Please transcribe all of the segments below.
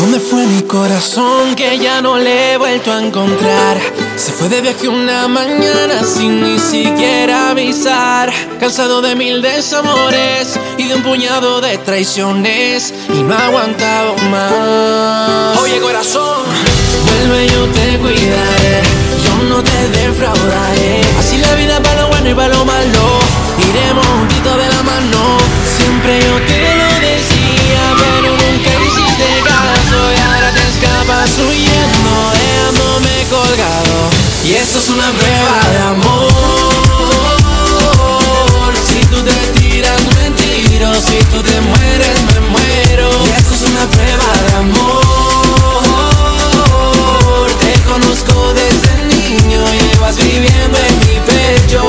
¿Dónde fue mi corazón que ya no le he vuelto a encontrar? Se fue de viaje una mañana sin ni siquiera avisar. Cansado de mil desamores y de un puñado de traiciones. Y no ha aguantado más. Oye, corazón, vuelve, yo te cuidaré. Y esto es una prueba de amor. Si tú te tiras, me tiro. Si tú te mueres, me muero. Y esto es una prueba de amor. Te conozco desde niño, llevas viviendo en mi pecho.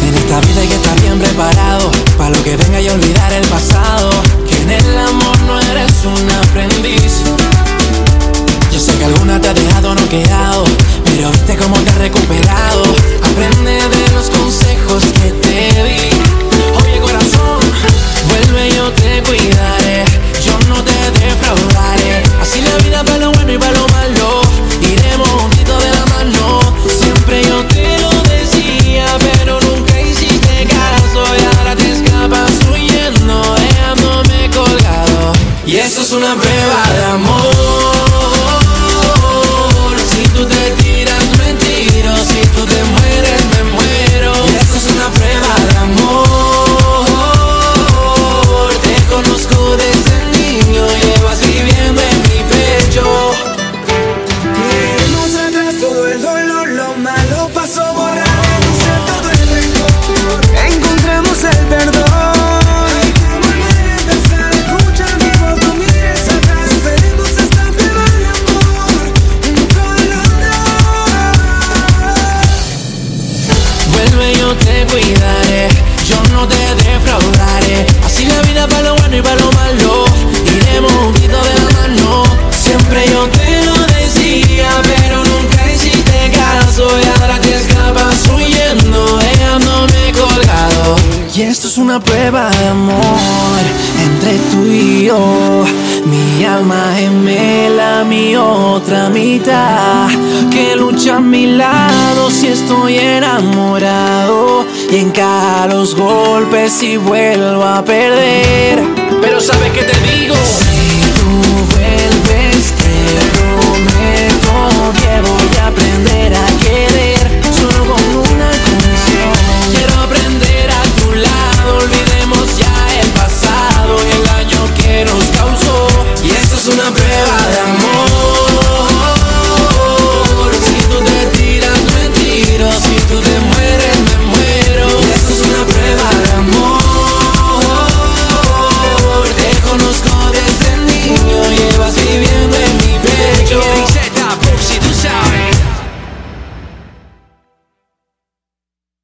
En esta vida hay que estar bien preparado para lo que venga y olvidar el pasado. Que en el amor no eres un aprendiz. Yo sé que alguna te ha dejado noqueado, pero viste cómo te has recuperado. Aprende de los consejos que te di. Oye corazón, vuelve yo te cuidaré. Yo no te defraudaré. Así la vida para lo bueno y para lo malo. Iremos juntitos de la mano. Siempre yo te lo decía, pero nunca hiciste caso. Y ahora te escapas huyendo, dejándome colgado. Y eso es una prueba de amor. Yo te cuidaré. Yo no te defraudaré. Así la vida para lo bueno y para lo esto es una prueba de amor entre tú y yo. Mi alma gemela, mi otra mitad. Que lucha a mi lado si estoy enamorado. Y encara los golpes y vuelvo a perder. Pero sabes que te digo: